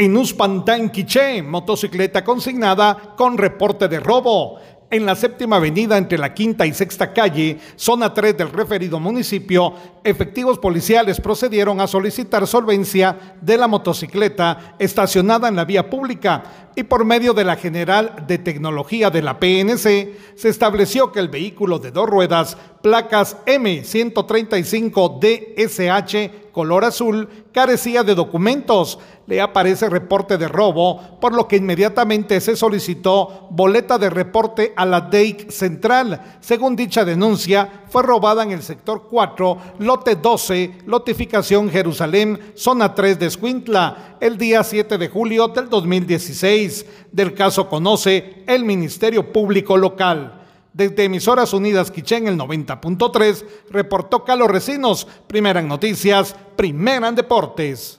En Uspantán, Quiché, motocicleta consignada con reporte de robo en la séptima avenida entre la quinta y sexta calle, zona 3 del referido municipio, efectivos policiales procedieron a solicitar solvencia de la motocicleta estacionada en la vía pública y por medio de la General de Tecnología de la PNC se estableció que el vehículo de dos ruedas, placas M135DSH color azul, carecía de documentos. Le aparece reporte de robo, por lo que inmediatamente se solicitó boleta de reporte a la DEIC Central. Según dicha denuncia, fue robada en el sector 4, lote 12, lotificación Jerusalén, zona 3 de Escuintla, el día 7 de julio del 2016. Del caso conoce el Ministerio Público Local. Desde Emisoras Unidas Quichén, el 90.3, reportó Carlos Recinos, primera en noticias, primera en deportes.